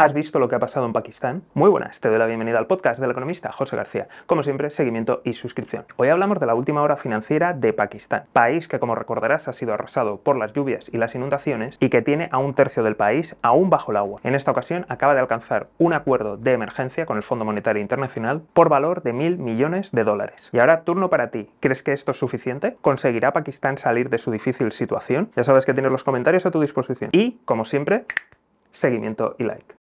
¿Has visto lo que ha pasado en Pakistán? Muy buenas, te doy la bienvenida al podcast del economista José García. Como siempre, seguimiento y suscripción. Hoy hablamos de la última hora financiera de Pakistán, país que como recordarás ha sido arrasado por las lluvias y las inundaciones y que tiene a un tercio del país aún bajo el agua. En esta ocasión acaba de alcanzar un acuerdo de emergencia con el Fondo Monetario Internacional por valor de mil millones de dólares. Y ahora turno para ti. ¿Crees que esto es suficiente? ¿Conseguirá Pakistán salir de su difícil situación? Ya sabes que tienes los comentarios a tu disposición. Y, como siempre, seguimiento y like.